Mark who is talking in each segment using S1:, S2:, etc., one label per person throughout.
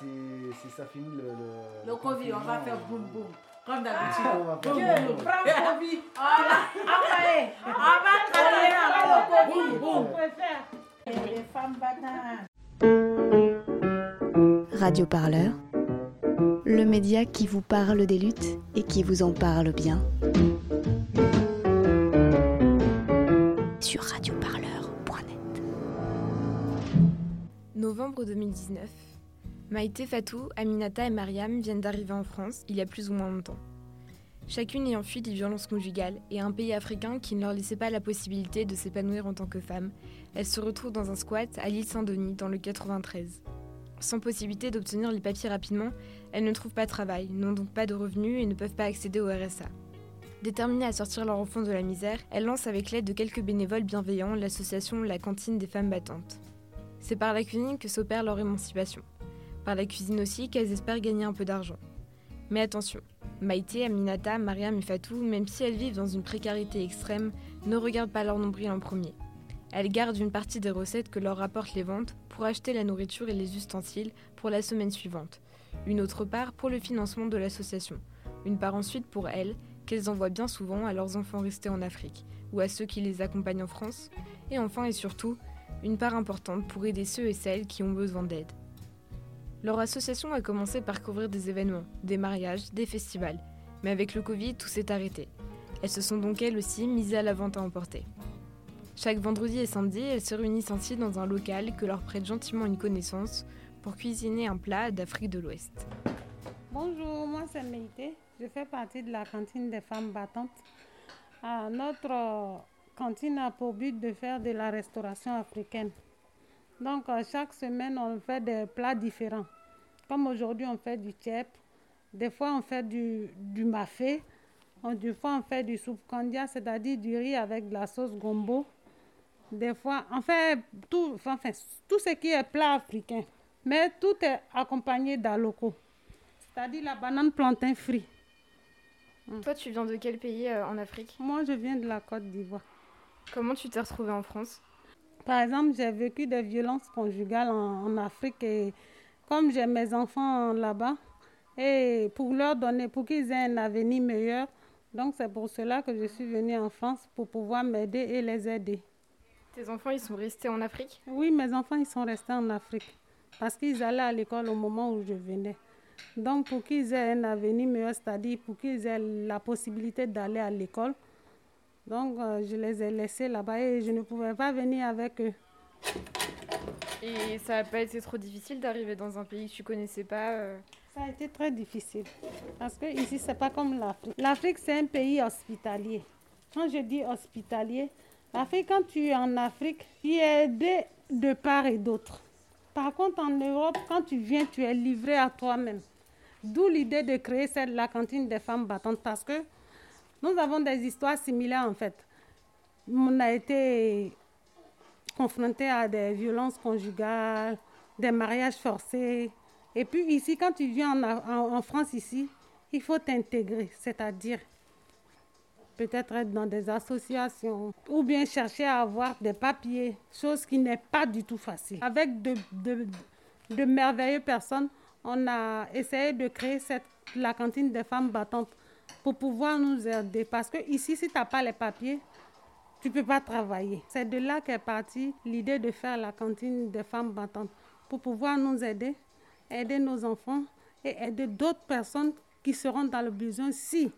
S1: si ça finit le.
S2: Le, le Covid, on va faire boum boum. Comme d'habitude.
S1: Ah, on va faire boum, boum.
S2: prends Covid. On va travailler. On va travailler
S3: faire. Et les femmes.
S4: Radio Parleur, le média qui vous parle des luttes et qui vous en parle bien. Sur radioparleur.net.
S5: Novembre 2019. Maïté Fatou, Aminata et Mariam viennent d'arriver en France il y a plus ou moins longtemps. Chacune ayant fui des violences conjugales et un pays africain qui ne leur laissait pas la possibilité de s'épanouir en tant que femmes, elles se retrouvent dans un squat à l'île Saint-Denis dans le 93. Sans possibilité d'obtenir les papiers rapidement, elles ne trouvent pas de travail, n'ont donc pas de revenus et ne peuvent pas accéder au RSA. Déterminées à sortir leur enfant de la misère, elles lancent avec l'aide de quelques bénévoles bienveillants l'association La Cantine des femmes battantes. C'est par la cuisine que s'opère leur émancipation. Par la cuisine aussi qu'elles espèrent gagner un peu d'argent. Mais attention, Maïté, Aminata, Mariam et Fatou, même si elles vivent dans une précarité extrême, ne regardent pas leur nombril en premier. Elles gardent une partie des recettes que leur rapportent les ventes pour acheter la nourriture et les ustensiles pour la semaine suivante. Une autre part pour le financement de l'association. Une part ensuite pour elles, qu'elles envoient bien souvent à leurs enfants restés en Afrique ou à ceux qui les accompagnent en France. Et enfin et surtout, une part importante pour aider ceux et celles qui ont besoin d'aide. Leur association a commencé par couvrir des événements, des mariages, des festivals. Mais avec le Covid, tout s'est arrêté. Elles se sont donc elles aussi mises à la vente à emporter. Chaque vendredi et samedi, elles se réunissent ainsi dans un local que leur prête gentiment une connaissance pour cuisiner un plat d'Afrique de l'Ouest.
S3: Bonjour, moi c'est Meïté. Je fais partie de la cantine des femmes battantes. Notre cantine a pour but de faire de la restauration africaine. Donc euh, chaque semaine, on fait des plats différents. Comme aujourd'hui, on fait du tchèp. Des fois, on fait du, du mafé. Des fois, on fait du soupe kandia, c'est-à-dire du riz avec de la sauce gombo. Des fois, on fait tout, enfin, tout ce qui est plat africain. Mais tout est accompagné d'aloko, c'est-à-dire la banane plantain frit.
S5: Toi, tu viens de quel pays euh, en Afrique?
S3: Moi, je viens de la Côte d'Ivoire.
S5: Comment tu t'es retrouvée en France?
S3: Par exemple, j'ai vécu des violences conjugales en, en Afrique et comme j'ai mes enfants là-bas, et pour leur donner, pour qu'ils aient un avenir meilleur, donc c'est pour cela que je suis venue en France pour pouvoir m'aider et les aider.
S5: Tes enfants, ils sont restés en Afrique?
S3: Oui, mes enfants, ils sont restés en Afrique parce qu'ils allaient à l'école au moment où je venais. Donc, pour qu'ils aient un avenir meilleur, c'est-à-dire pour qu'ils aient la possibilité d'aller à l'école, donc euh, je les ai laissés là-bas et je ne pouvais pas venir avec eux.
S5: Et ça n'a pas été trop difficile d'arriver dans un pays que tu connaissais pas euh,
S3: Ça a été très difficile parce que ici, c'est pas comme l'Afrique. L'Afrique, c'est un pays hospitalier. Quand je dis hospitalier, l'Afrique, quand tu es en Afrique, tu es aidé de part et d'autre. Par contre, en Europe, quand tu viens, tu es livré à toi-même. D'où l'idée de créer cette, la cantine des femmes battantes parce que nous avons des histoires similaires en fait. On a été confronté à des violences conjugales, des mariages forcés. Et puis ici, quand tu viens en, France ici, il faut t'intégrer, c'est-à-dire peut-être être dans des associations ou bien chercher à avoir des papiers, chose qui n'est pas du tout facile. Avec de, merveilleuses personnes, on a essayé de créer la cantine des femmes battantes pour pouvoir nous aider. Parce que ici, si tu n'as pas les papiers, tu ne peux pas travailler. C'est de là qu'est partie l'idée de faire la cantine des femmes battantes pour pouvoir nous aider, aider nos enfants et aider d'autres personnes qui seront dans le besoin si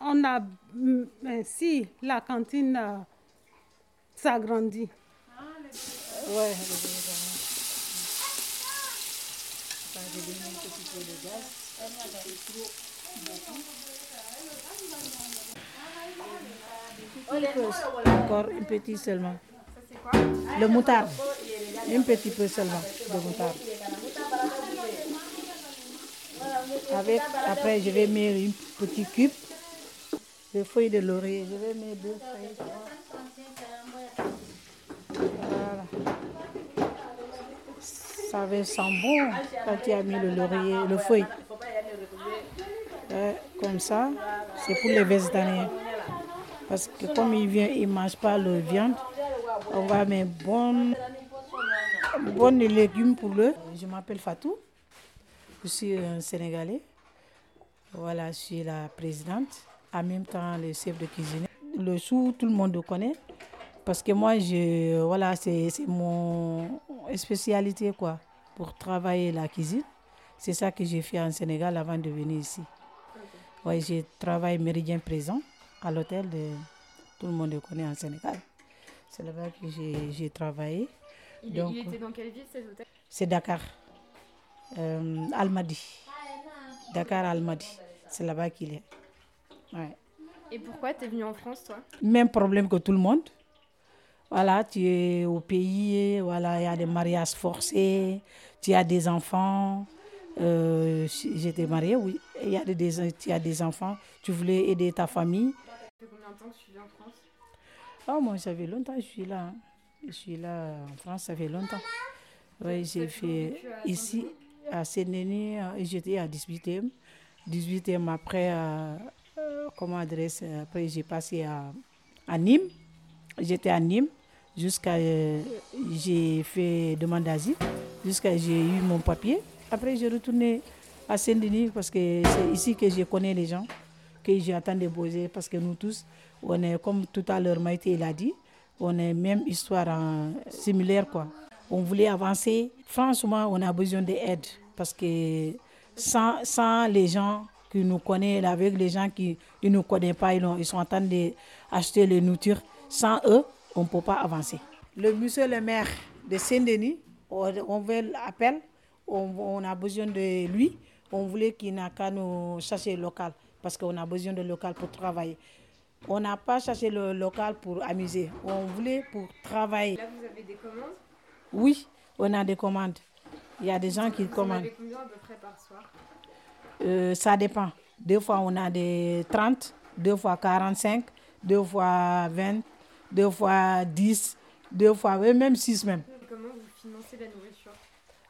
S3: on a euh, si la cantine euh, s'agrandit.
S6: Ouais, un petit peu de gaz, encore un petit seulement. Le moutarde. Un petit peu seulement de moutarde. Après, je vais mettre une petite cube de feuilles de laurier. Je vais mettre deux feuilles. Voilà. Ça va sent bon quand tu as mis le laurier, le feuille. Euh, comme ça, c'est pour les végétariens. Parce que comme ils viennent, ils ne mangent pas la viande, on va mettre bonne, bonnes légumes pour eux. Je m'appelle Fatou. Je suis un Sénégalais. Voilà, je suis la présidente. En même temps, le chef de cuisine. Le sou, tout le monde le connaît. Parce que moi, je, voilà, c'est mon spécialité, quoi, pour travailler la cuisine. C'est ça que j'ai fait en Sénégal avant de venir ici. Ouais, j'ai travaillé méridien présent à l'hôtel de. Tout le monde le connaît en Sénégal. C'est là-bas que j'ai travaillé.
S5: Il, Donc, il, était dans quelle ville cet hôtel?
S6: C'est Dakar. Euh, Almadi. Dakar Almadi. C'est là-bas qu'il est. Ouais.
S5: Et pourquoi tu es venu en France, toi?
S6: Même problème que tout le monde. Voilà, tu es au pays, voilà, il y a des mariages forcés, tu as des enfants. Euh, J'étais mariée, oui. Il y a des, des enfants, tu voulais aider ta famille.
S5: Ça fait combien de temps que tu vis en France?
S6: Oh, moi, ça fait longtemps que je suis là. Je suis là en France, ça fait longtemps. Oui, j'ai fait ici, à Sénéné, j'étais à 18e. 18e après, euh, comment adresse, après j'ai passé à, à Nîmes. J'étais à Nîmes jusqu'à j'ai fait demande d'asile, jusqu'à j'ai eu mon papier. Après, j'ai retourné à Saint-Denis parce que c'est ici que je connais les gens, que j'attends de poser parce que nous tous, on est, comme tout à l'heure Maïté l'a dit, on est même histoire similaire quoi. On voulait avancer. Franchement, on a besoin d'aide parce que sans, sans les gens qui nous connaissent, avec les gens qui ne nous connaissent pas, ils, ils sont en train d'acheter les nourritures. Sans eux, on ne peut pas avancer. Le monsieur le maire de Saint-Denis, on veut l'appel, on, on, a besoin de lui. On voulait qu'il n'a qu'à nous chercher local parce qu'on a besoin de local pour travailler. On n'a pas cherché le local pour amuser. On voulait pour travailler.
S5: Là, vous avez des commandes?
S6: Oui, on a des commandes. Il y a des gens qui
S5: vous
S6: commandent.
S5: En avez combien à peu près par soir?
S6: Euh, ça dépend. Deux fois, on a des 30, deux fois 45, deux fois 20, deux fois 10, deux fois même 6 même.
S5: Comment vous financez la nourriture?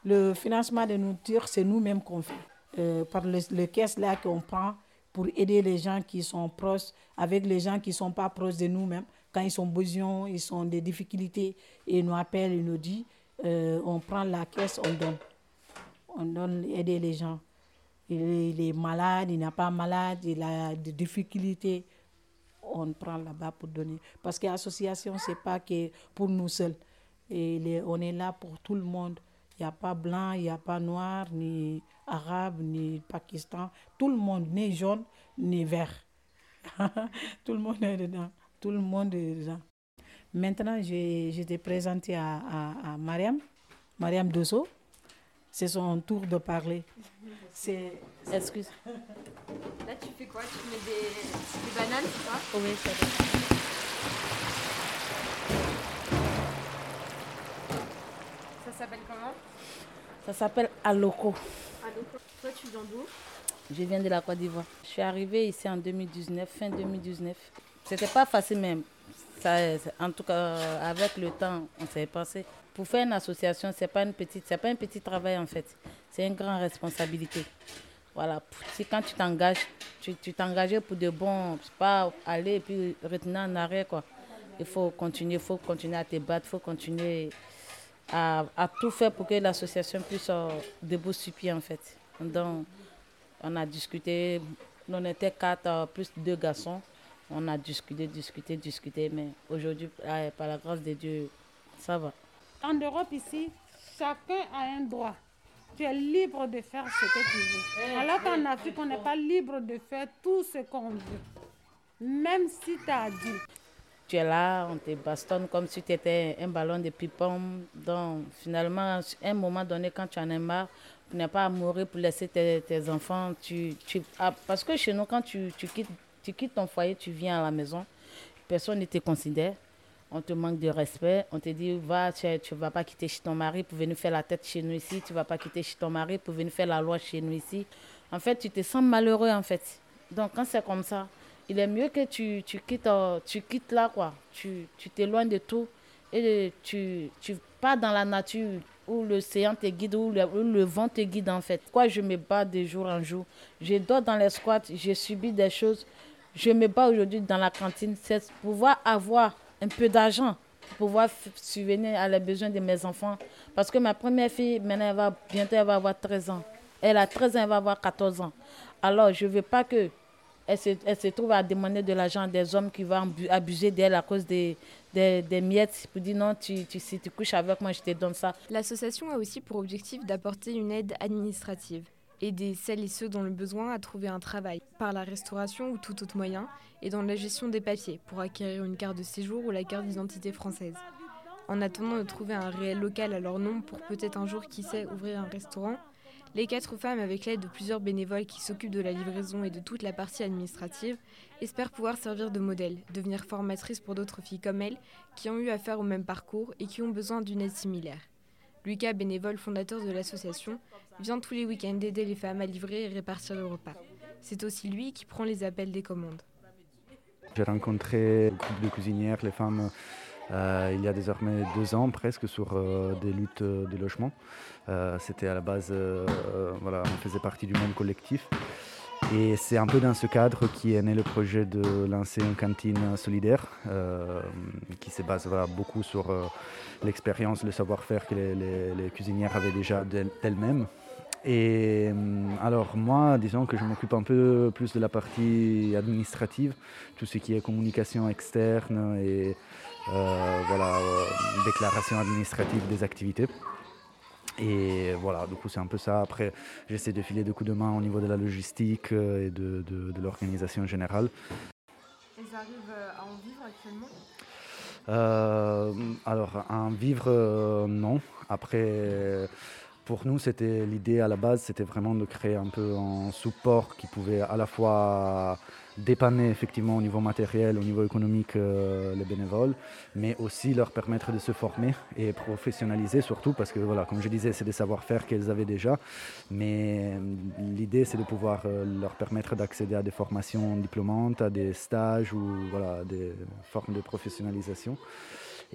S6: Le financement de nourriture, c'est nous-mêmes qu'on fait. Euh, par le, le caisse là qu'on prend pour aider les gens qui sont proches, avec les gens qui ne sont pas proches de nous-mêmes. Quand ils ont besoin, ils ont des difficultés, ils nous appellent, ils nous disent, euh, on prend la caisse, on donne. On donne aider les gens. Il est, malade, il n'a pas malade, il a des difficultés. On prend là-bas pour donner. Parce que l'association, ce n'est pas que pour nous seuls. Et on est là pour tout le monde. Il n'y a pas blanc, il n'y a pas noir, ni arabe, ni pakistan. Tout le monde, ni jaune, ni vert. tout le monde est dedans. Tout le monde est dedans. Maintenant, je, je t'ai présenté à, à, à Mariam, Mariam Dosso. C'est son tour de parler. C'est. Excuse.
S5: Là, tu fais quoi? Tu mets des, des bananes, c'est ça?
S1: Oui.
S5: Ça s'appelle comment
S1: Ça s'appelle Aloko.
S5: Allô Toi, tu viens d'où
S1: Je viens de la Côte d'Ivoire. Je suis arrivée ici en 2019, fin 2019. C'était pas facile même. Ça, en tout cas, avec le temps, on s'est pensé. Pour faire une association, c'est pas une petite, c'est pas un petit travail en fait. C'est une grande responsabilité. Voilà. Si quand tu t'engages, tu tu t'engages pour de bon, c'est pas aller et puis retenir en arrêt quoi. Il faut continuer, il faut continuer à te battre, il faut continuer à, tout faire pour que l'association puisse euh, debout sur pied en fait. Donc, on a discuté, on était quatre euh, plus deux garçons. On a discuté, discuté, discuté, mais aujourd'hui, euh, par la grâce de Dieu, ça va.
S3: En Europe, ici, chacun a un droit. Tu es libre de faire ce que tu veux. Alors qu'en Afrique, on n'est pas libre de faire tout ce qu'on veut. Même si tu as dit.
S1: Tu es là, on te bastonne comme si tu étais un ballon de ping-pong. Donc, finalement, à un moment donné, quand tu en as marre, tu n'es pas à mourir pour laisser tes, tes enfants. Tu, tu, ah, parce que chez nous, quand tu, tu, quittes, tu quittes ton foyer, tu viens à la maison, personne ne te considère. On te manque de respect. On te dit, va, tu ne vas pas quitter chez ton mari pour venir faire la tête chez nous ici. Tu ne vas pas quitter chez ton mari pour venir faire la loi chez nous ici. En fait, tu te sens malheureux, en fait. Donc, quand c'est comme ça, il est mieux que tu, tu, quittes, euh, tu quittes là, quoi. Tu tu t'éloignes de tout et tu, tu pars dans la nature où l'océan te guide, où le, vent te guide, en fait. Quoi, je me bats de jour en jour? Je dors dans les squats, j'ai subi des choses. Je me bats aujourd'hui dans la cantine. C'est pouvoir avoir un peu d'argent pour pouvoir subvenir à les besoins de mes enfants. Parce que ma première fille, maintenant, elle va, bientôt, elle va avoir 13 ans. Elle a 13 ans, elle va avoir 14 ans. Alors, je ne veux pas que elle se, trouve à demander de l'argent des hommes qui vont abuser d'elle à cause des, miettes pour dire non, tu, si tu couches avec moi, je te donne ça.
S5: L'association a aussi pour objectif d'apporter une aide administrative, aider celles et ceux dont le besoin à trouver un travail, par la restauration ou tout autre moyen, et dans la gestion des papiers, pour acquérir une carte de séjour ou la carte d'identité française. En attendant de trouver un réel local à leur nom pour peut-être un jour, qui sait, ouvrir un restaurant, les quatre femmes, avec l'aide de plusieurs bénévoles qui s'occupent de la livraison et de toute la partie administrative, espèrent pouvoir servir de modèle, devenir formatrices pour d'autres filles comme elles, qui ont eu affaire au même parcours et qui ont besoin d'une aide similaire. Lucas, bénévole fondateur de l'association, vient tous les week-ends aider les femmes à livrer et répartir le repas. C'est aussi lui qui prend les appels des commandes.
S7: J'ai rencontré le groupe de cuisinières, les femmes euh, il y a désormais deux ans presque sur euh, des luttes de logement. Euh, c'était à la base, on faisait partie du même collectif. Et c'est un peu dans ce cadre qui est né le projet de lancer une cantine solidaire qui se base beaucoup sur l'expérience, le savoir-faire que les, cuisinières avaient déjà d'elles-mêmes. Et alors moi, disons que je m'occupe un peu plus de la partie administrative, tout ce qui est communication externe et euh, voilà, euh, déclaration administrative des activités. Et voilà, du coup, c'est un peu ça. Après, j'essaie de filer de coups de main au niveau de la logistique euh, et de, de, de l'organisation générale.
S5: Elles arrivent à en vivre actuellement?
S7: Euh, Alors, à en vivre, non. Après, pour nous, c'était l'idée à la base, c'était vraiment de créer un peu un support qui pouvait à la fois dépanner effectivement au niveau matériel, au niveau économique euh, les bénévoles, mais aussi leur permettre de se former et professionnaliser surtout parce que voilà, comme je disais, c'est des savoir-faire qu'elles avaient déjà, mais euh, l'idée c'est de pouvoir euh, leur permettre d'accéder à des formations diplômantes, à des stages ou voilà, des formes de professionnalisation.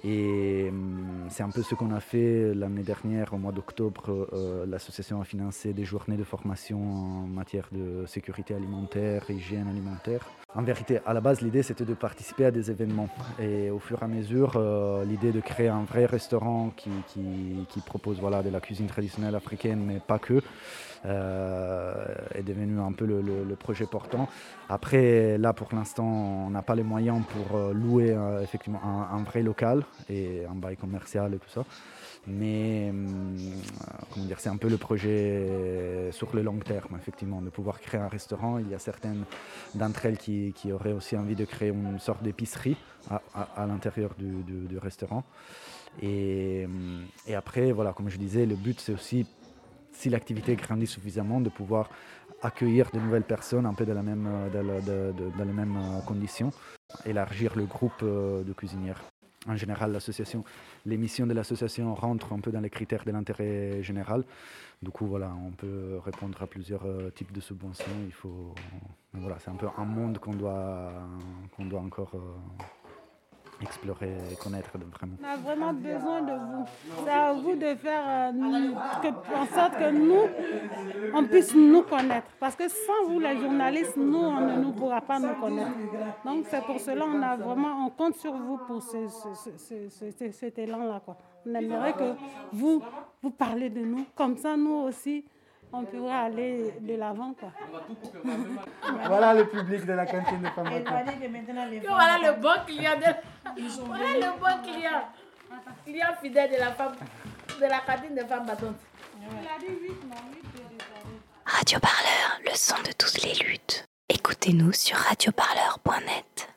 S7: Et hum, c'est un peu ce qu'on a fait l'année dernière, au mois d'octobre. Euh, l'association a financé des journées de formation en matière de sécurité alimentaire, hygiène alimentaire. En vérité, à la base, l'idée c'était de participer à des événements. Et au fur et à mesure, euh, l'idée de créer un vrai restaurant qui, propose voilà, de la cuisine traditionnelle africaine, mais pas que. Euh, est devenu un peu le, projet portant. Après, là, pour l'instant, on n'a pas les moyens pour euh, louer effectivement un, vrai local et un bail commercial et tout ça. Mais comment dire, c'est un peu le projet sur le long terme, effectivement, de pouvoir créer un restaurant. Il y a certaines d'entre elles qui, auraient aussi envie de créer une sorte d'épicerie à, à, l'intérieur du, restaurant. Et, et, après, voilà, comme je disais, le but c'est aussi si l'activité grandit suffisamment, de pouvoir accueillir de nouvelles personnes un peu dans, la même, dans, de, dans les mêmes conditions, élargir le groupe de cuisinières. En général, l'association, les missions de l'association rentrent un peu dans les critères de l'intérêt général. Du coup, voilà, on peut répondre à plusieurs types de subventions. Il faut, voilà, c'est un peu un monde qu'on doit, qu'on doit encore explorer et connaître vraiment.
S3: On a vraiment besoin de vous. C'est à vous de faire euh, en sorte que nous, on puisse nous connaître. Parce que sans vous, les journalistes, nous, on ne nous pourra pas nous connaître. Donc c'est pour cela on a vraiment, on compte sur vous pour ce, cet élan-là. On aimerait que vous, vous parlez de nous. Comme ça, nous aussi, on pourra aller de l'avant. Quoi.
S8: voilà le public de la cantine de Pamata.
S1: Voilà le bon client. De... Voilà le bon client. Client fidèle de la femme, de la cantine de Femme Battante.
S4: Radio Parleur, le son de toutes les luttes. Écoutez-nous sur radioparleur.com.